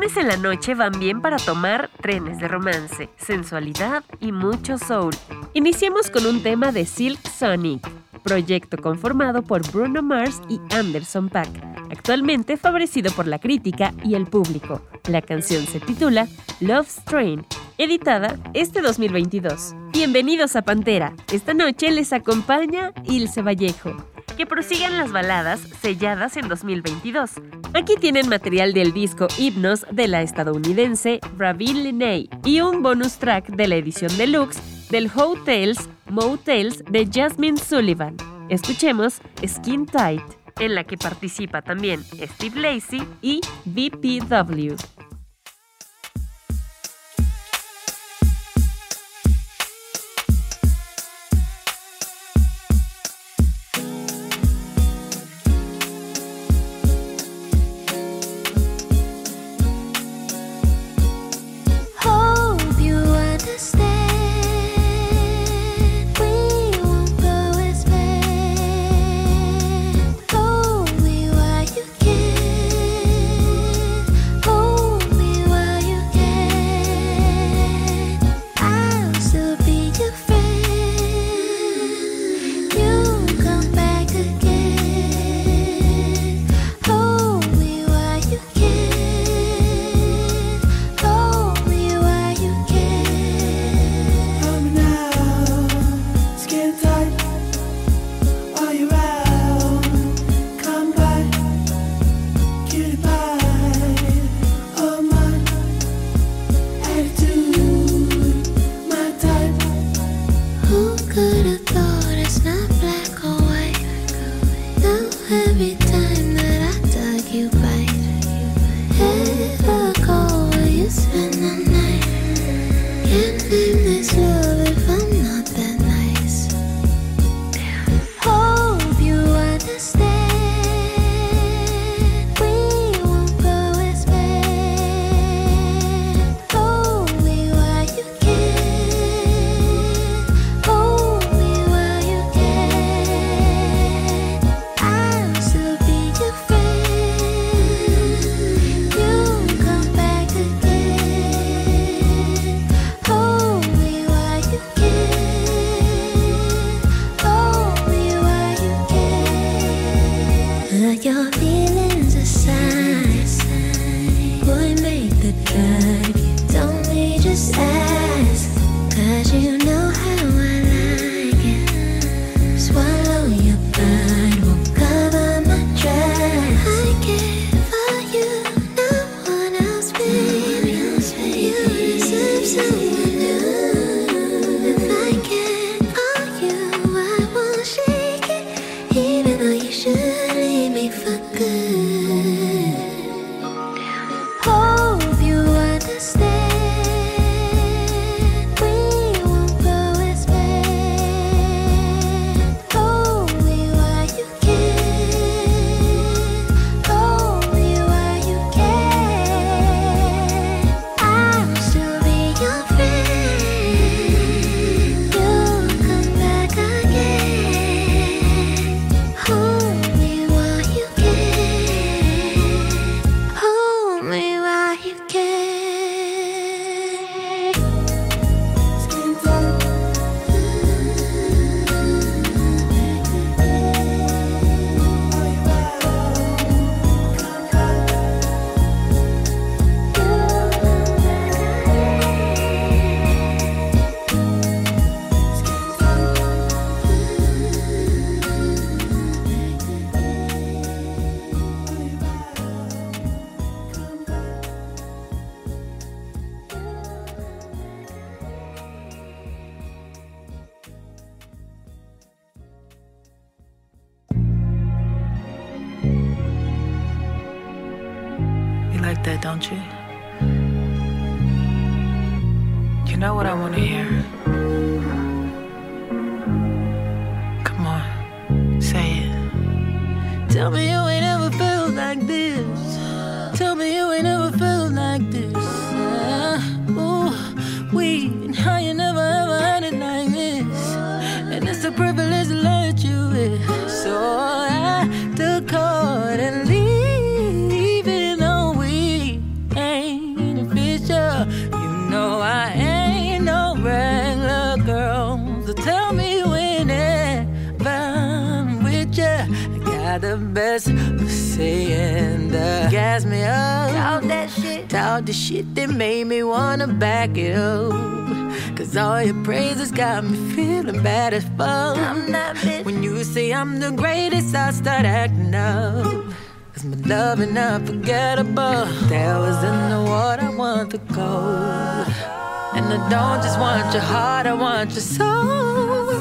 Viernes en la noche van bien para tomar trenes de romance, sensualidad y mucho soul. Iniciemos con un tema de Silk Sonic, proyecto conformado por Bruno Mars y Anderson Paak, actualmente favorecido por la crítica y el público. La canción se titula Love Strain, editada este 2022. Bienvenidos a Pantera. Esta noche les acompaña Ilse Vallejo que prosigan las baladas selladas en 2022. Aquí tienen material del disco Hipnos de la estadounidense Ravin Linney y un bonus track de la edición deluxe del Hotels Motels de Jasmine Sullivan. Escuchemos Skin Tight, en la que participa también Steve Lacey y BPW. too. The shit that made me wanna back it up. Cause all your praises got me feeling bad as fuck. I'm that bitch. When you say I'm the greatest, I start acting up. Cause my love is unforgettable. That was in the water, I want the gold. And I don't just want your heart, I want your soul.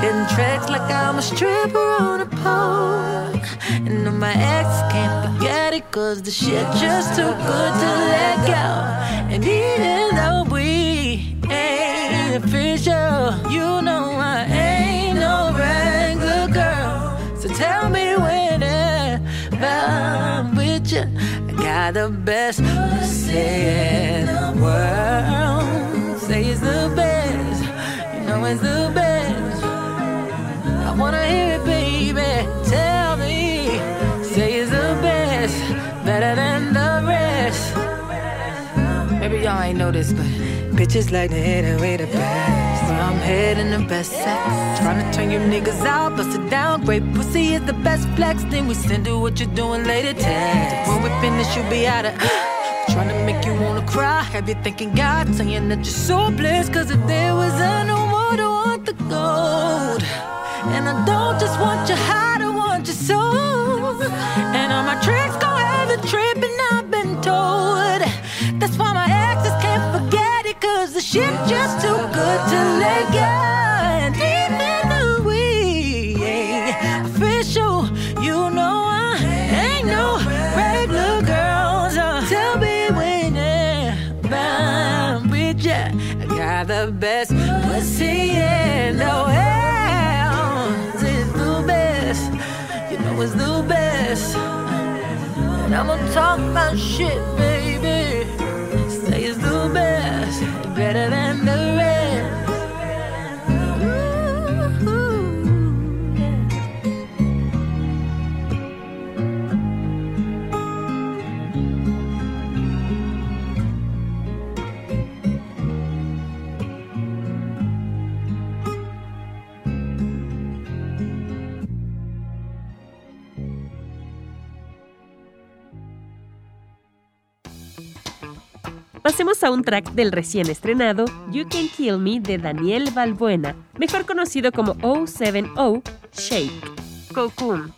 Hitting tracks like I'm a stripper on a pole. And all my exes can't forget it, cause the shit just too good to let go. And even though we ain't official, you know I ain't no regular girl. So tell me when I'm with you. I got the best pussy in the world. Say it's the best, you know it's the best. I wanna hear it, Maybe y'all ain't know this, but bitches like to hit it with the best. Where I'm heading the best sex. Trying to turn you niggas out, bust it down. Great pussy is the best flex. Then we send you what you're doing later. Text. When we finish, you'll be out of. Trying to make you wanna cry. Have you thinking God saying that you're so blessed? Cause if there was a no more, I want the gold. And I don't just want your heart, I want your soul. And all my tricks go have a trip, talk my shit. Pasemos a un track del recién estrenado You Can Kill Me de Daniel Balbuena, mejor conocido como O70 Shake. Cocoon.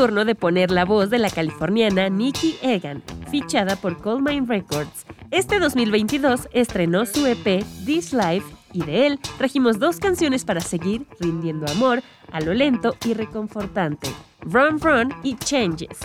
Turno de poner la voz de la californiana Nikki Egan, fichada por Coldmine Records. Este 2022 estrenó su EP This Life y de él trajimos dos canciones para seguir rindiendo amor a lo lento y reconfortante, Run Run y Changes.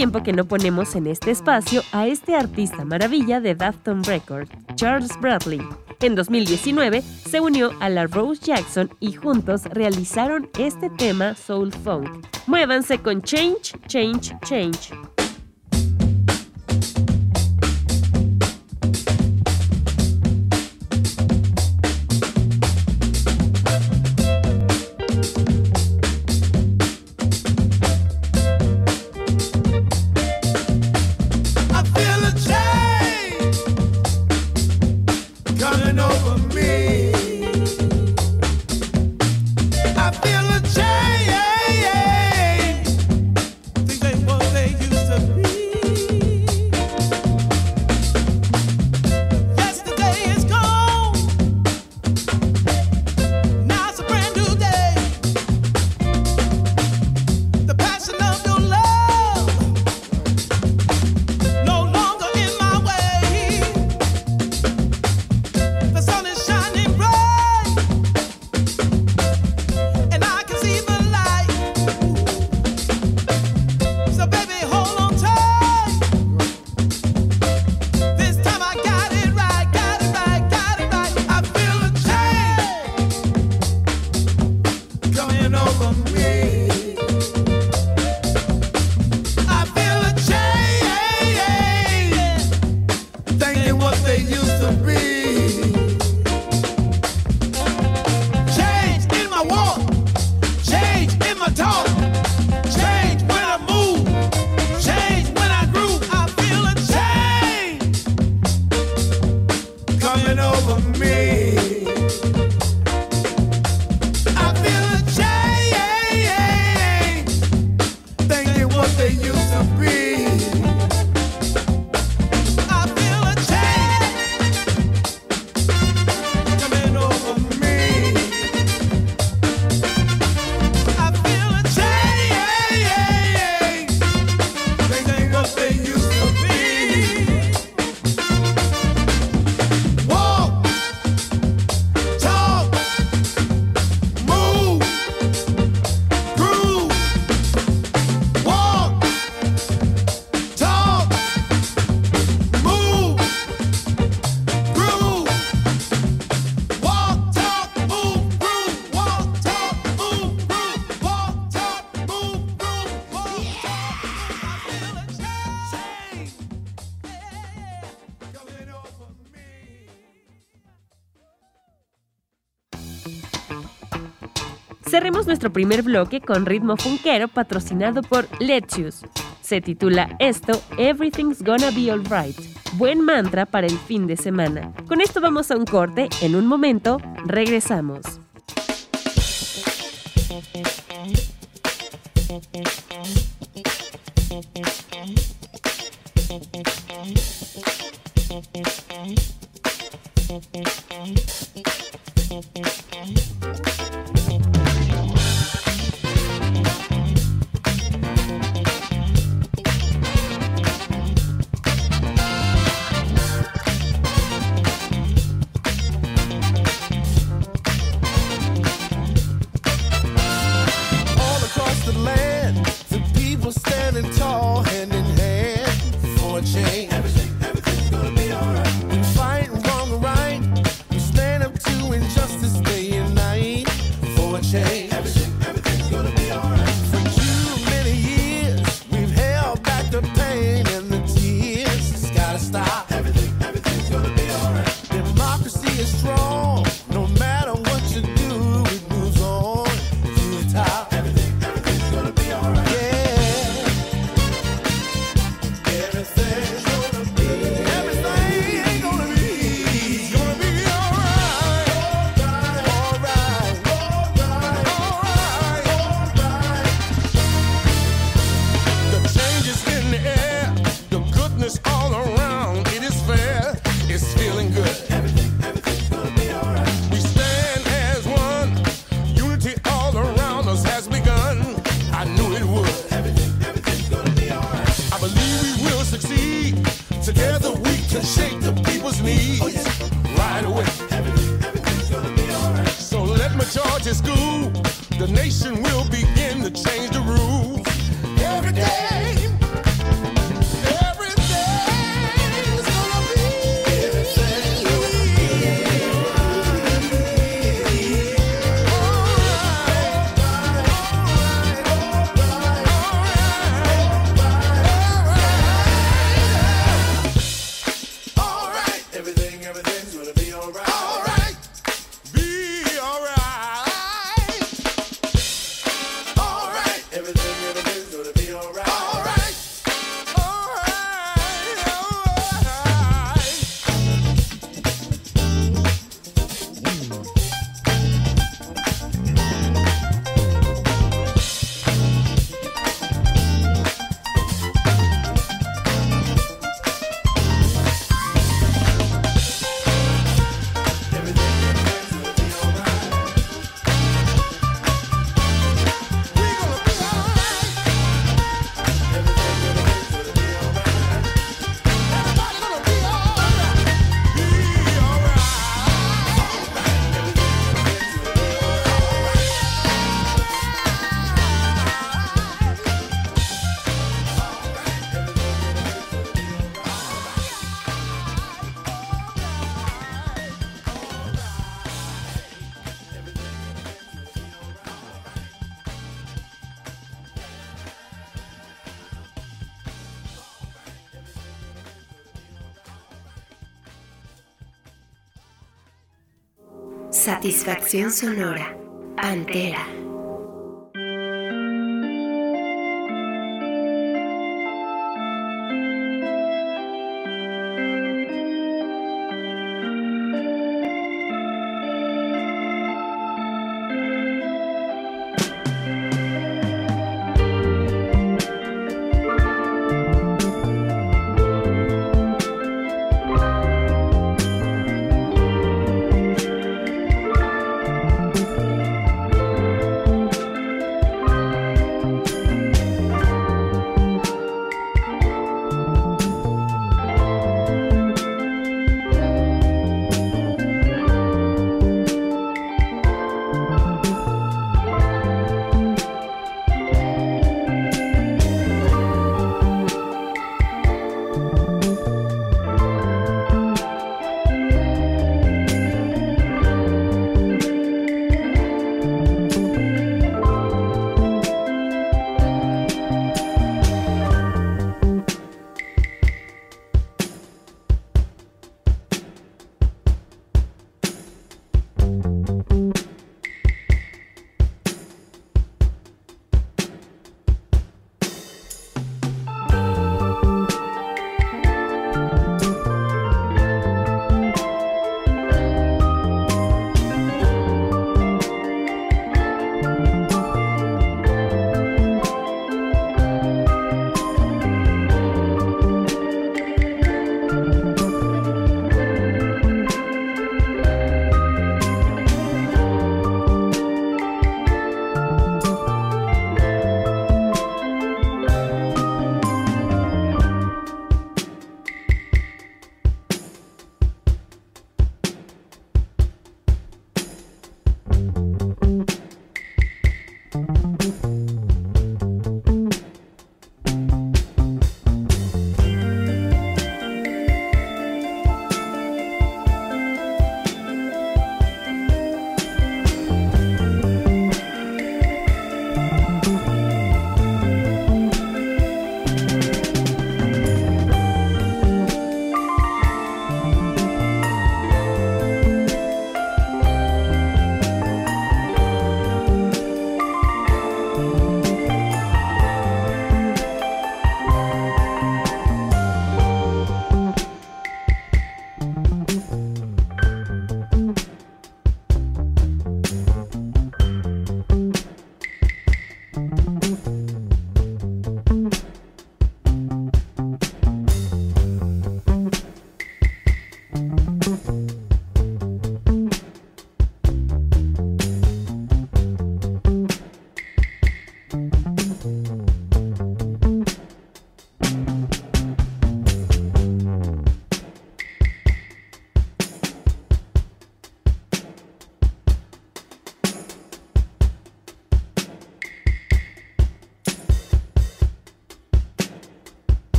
Tiempo que no ponemos en este espacio a este artista maravilla de Dafton Records, Charles Bradley. En 2019 se unió a la Rose Jackson y juntos realizaron este tema Soul Funk. Muévanse con Change, Change, Change. Cerremos nuestro primer bloque con ritmo funkero patrocinado por Let's Se titula esto Everything's Gonna Be Alright. Buen mantra para el fin de semana. Con esto vamos a un corte. En un momento, regresamos. Satisfacción sonora. Pantera.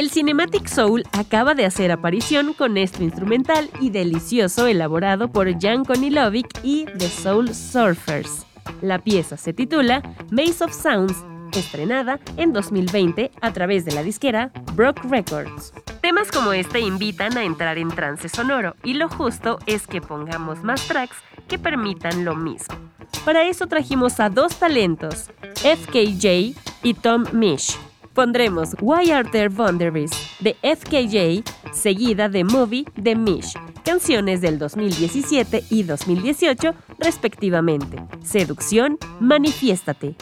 El Cinematic Soul acaba de hacer aparición con este instrumental y delicioso elaborado por Jan Konilovic y The Soul Surfers. La pieza se titula Maze of Sounds, estrenada en 2020 a través de la disquera Brock Records. Temas como este invitan a entrar en trance sonoro y lo justo es que pongamos más tracks que permitan lo mismo. Para eso trajimos a dos talentos, FKJ y Tom Mish. Pondremos Why Are There Boundaries de FKJ, seguida de Movie de Mish, canciones del 2017 y 2018 respectivamente. Seducción, manifiéstate.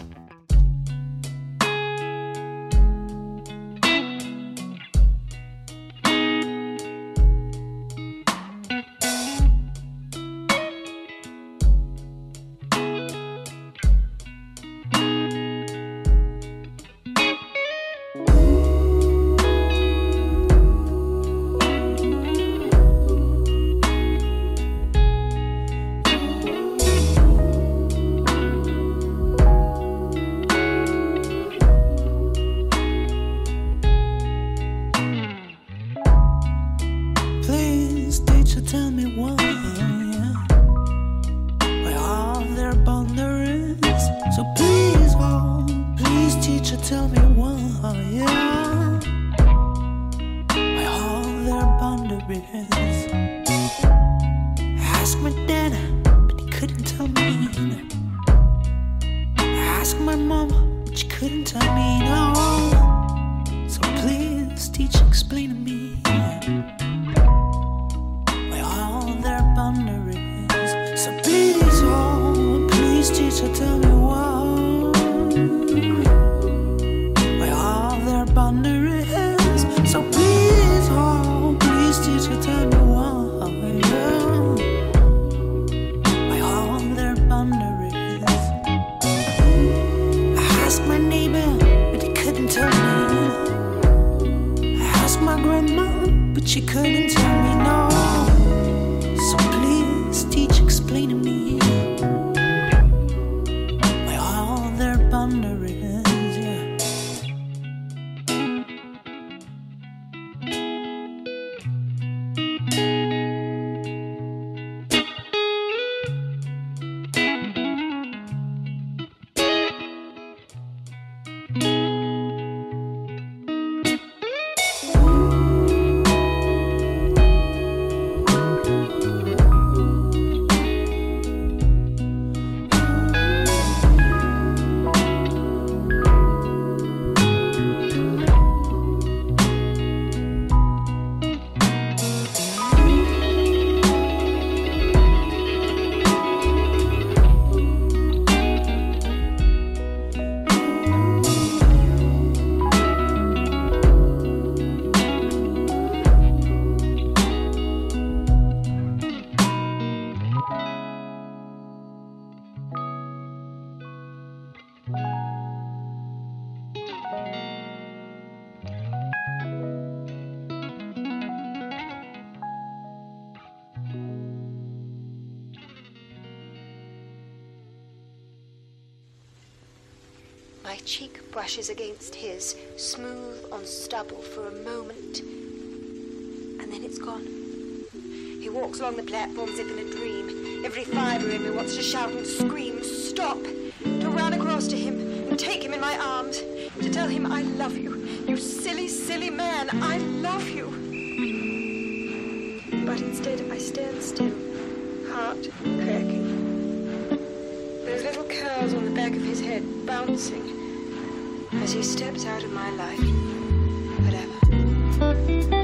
Brushes against his, smooth on stubble for a moment, and then it's gone. He walks along the platform as if in a dream. Every fibre in me wants to shout and scream, stop, to run across to him and take him in my arms, to tell him I love you. You silly, silly man, I love you. But instead, I stand still, heart cracking. Those little curls on the back of his head bouncing as he steps out of my life. Whatever.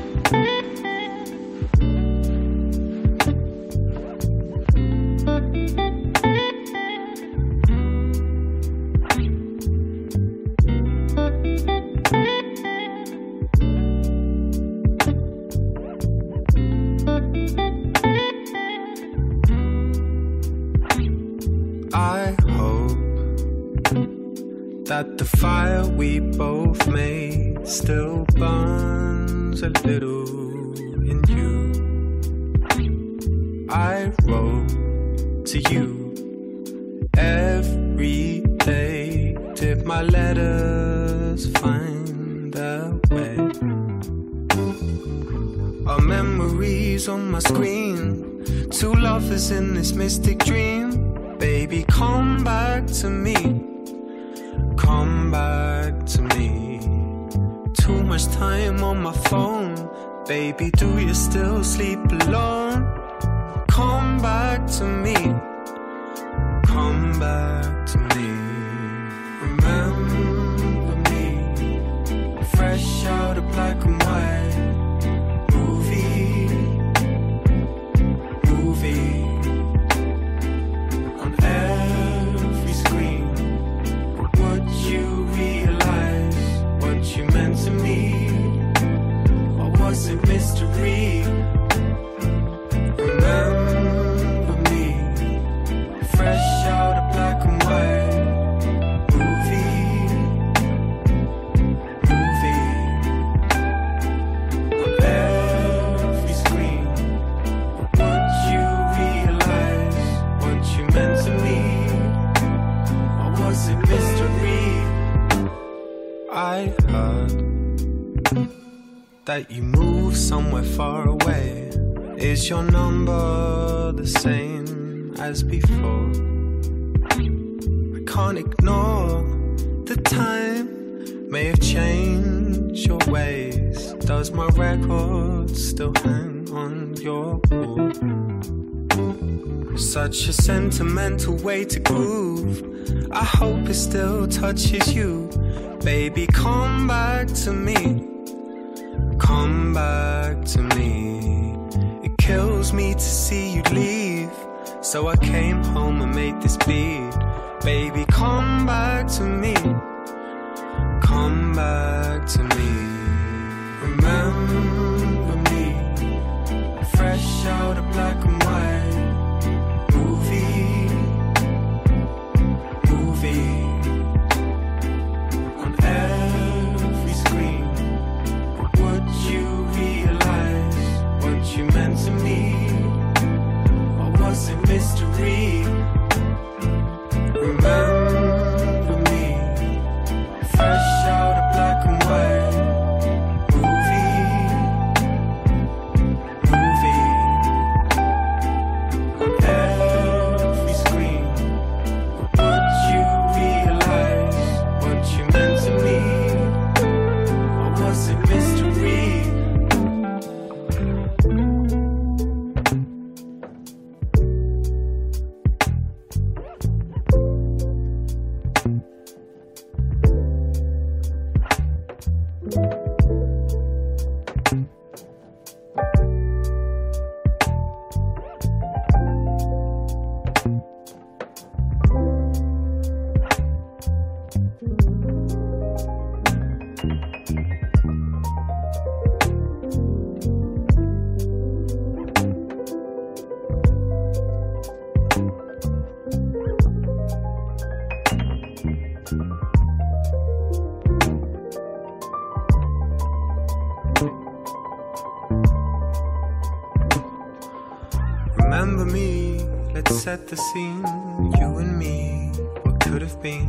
My letters find their way? Our memories on my screen. Two lovers in this mystic dream. Baby, come back to me. Come back to me. Too much time on my phone. Baby, do you still sleep alone? Come back to me. That you move somewhere far away. Is your number the same as before? I can't ignore the time may have changed your ways. Does my record still hang on your wall? Such a sentimental way to groove. I hope it still touches you. Baby, come back to me. Come back to me. It kills me to see you leave. So I came home and made this beat. Baby, come back to me. Come back to me. Set the scene. You and me, what could have been.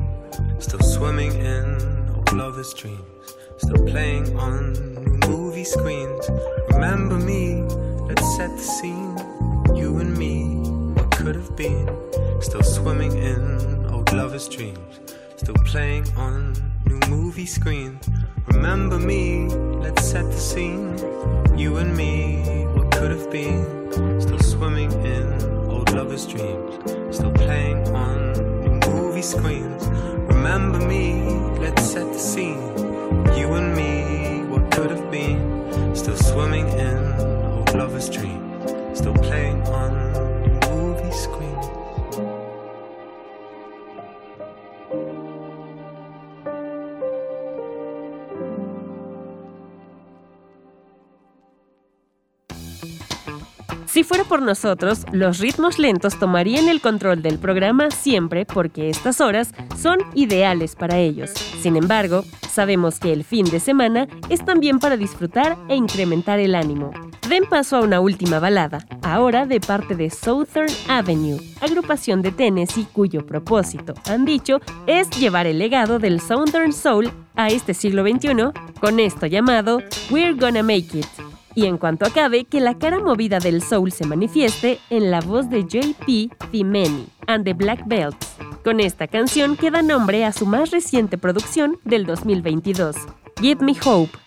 Still swimming in old lovers' dreams. Still playing on new movie screens. Remember me, let's set the scene. You and me, what could have been. Still swimming in old lovers' dreams. Still playing on new movie screens. Remember me, let's set the scene. You and me, what could have been. Still swimming in lovers' dreams. Still playing on movie screens. Remember me, let's set the scene. You and me, what could have been. Still swimming in old lovers' dreams. Still playing fuera por nosotros, los ritmos lentos tomarían el control del programa siempre porque estas horas son ideales para ellos. Sin embargo, sabemos que el fin de semana es también para disfrutar e incrementar el ánimo. Den paso a una última balada, ahora de parte de Southern Avenue, agrupación de Tennessee cuyo propósito, han dicho, es llevar el legado del Southern Soul a este siglo XXI con esto llamado We're Gonna Make It. Y en cuanto acabe, que la cara movida del soul se manifieste en la voz de JP Thimeni and the Black Belts. Con esta canción que da nombre a su más reciente producción del 2022, Give Me Hope.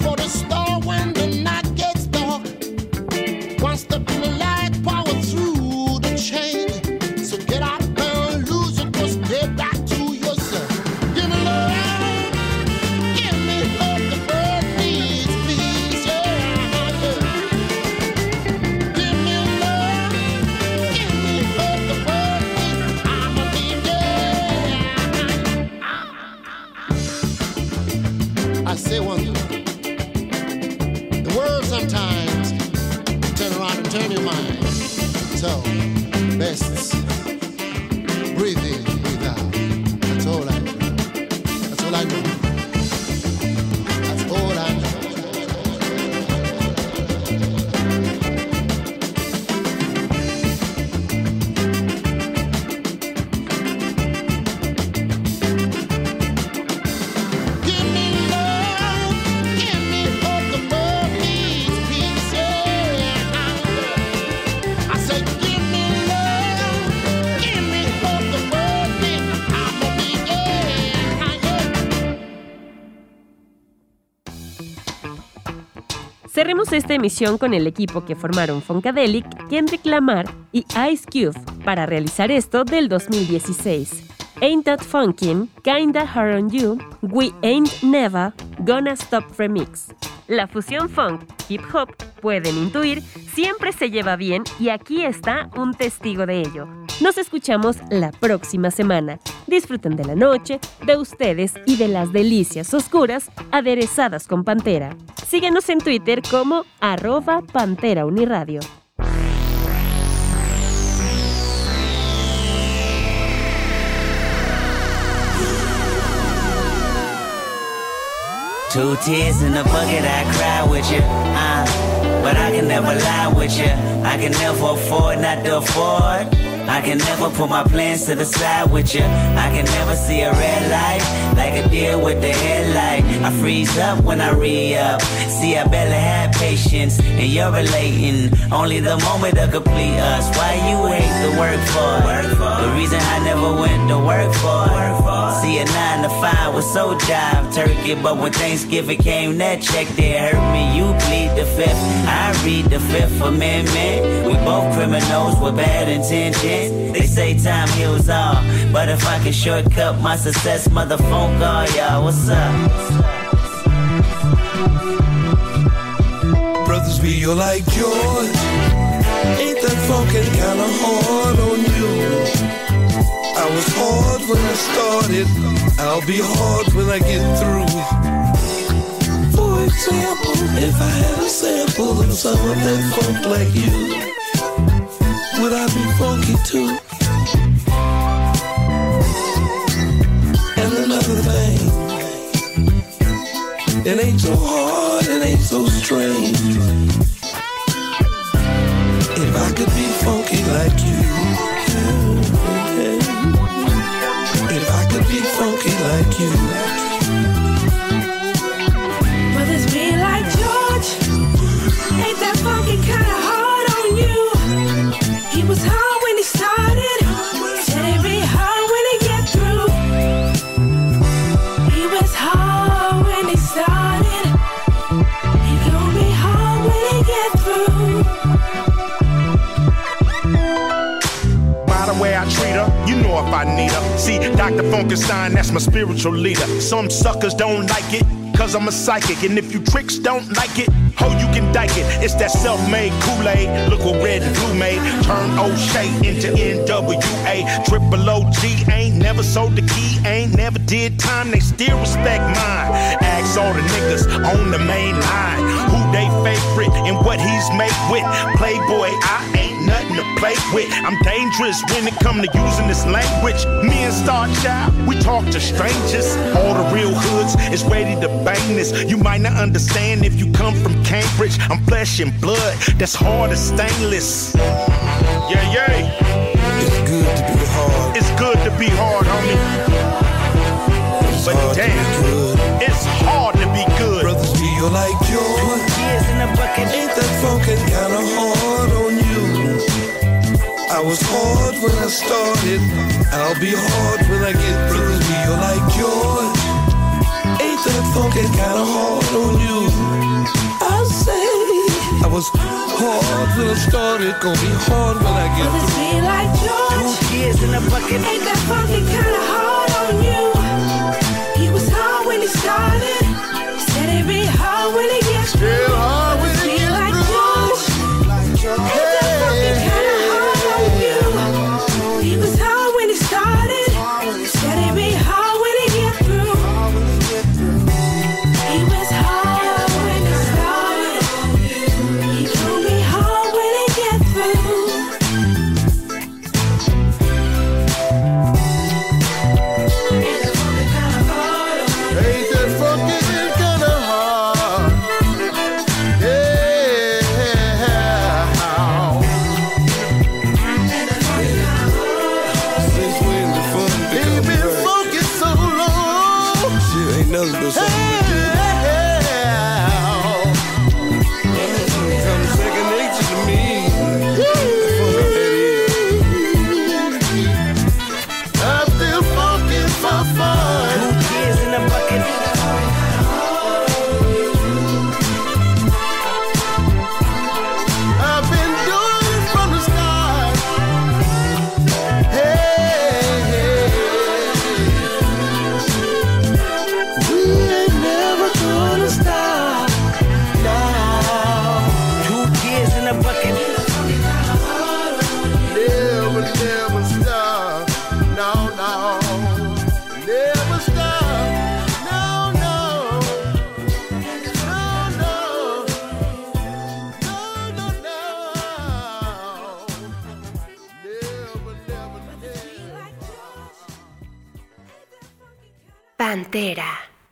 Reach esta emisión con el equipo que formaron Funkadelic, Kendrick Lamar y Ice Cube para realizar esto del 2016. Ain't That Funkin', Kinda Hard on You, We Ain't Never, Gonna Stop Remix. La fusión funk, hip hop, pueden intuir, siempre se lleva bien y aquí está un testigo de ello. Nos escuchamos la próxima semana. Disfruten de la noche, de ustedes y de las delicias oscuras aderezadas con Pantera. Síguenos en Twitter como arroba Pantera Uniradio. Two tears in a bucket, I cry with you. Uh, but I can never lie with you. I can never afford not to afford. I can never put my plans to the side with you. I can never see a red light like a deer with the headlight. I freeze up when I re up. See, I barely have patience, and you're relating. Only the moment to complete us. Why you hate the work for? The reason I never went to work for. See, a nine to five was so jive turkey, but when Thanksgiving came, that check there hurt me. You plead the fifth, I read the fifth amendment. We both criminals with bad intentions. They say time heals all, but if I can shortcut my success, mother phone call y'all. What's up? Brothers, we are like yours. Ain't that funkin' kinda hard on you? I was hard when I started. I'll be hard when I get through. For example, if I had a sample of some of that funk like you, would I be funky too? And another thing, it ain't so hard, it ain't so strange. If I could be funky like you, like you. Dr. Funkenstein, that's my spiritual leader. Some suckers don't like it. Cause I'm a psychic, and if you tricks don't like it, ho, you can dike it. It's that self-made Kool-Aid. Look what red and blue made. Turn O'Shea into NWA. Triple OG ain't never sold the key, ain't never did time. They still respect mine. Ask all the niggas on the main line who they favorite and what he's made with. Playboy, I ain't nothing to play with. I'm dangerous when it come to using this language. Me and Star Child, we talk to strangers. All the real hoods is ready to bang this. You might not understand if you come from Cambridge. I'm flesh and blood, that's hard as stainless. Yeah, yeah. It's good to be hard. It's good to be hard, homie. But damn, it's hard to be good. Brothers, be you like yours. I was hard when I started, I'll be hard when I get through. you like yours, ain't that funky kind of hard on you? I say I was hard when I started, gonna be hard when I get through. With like George, two years in a bucket, ain't that funky kind of hard on you? He was hard when he started. entera.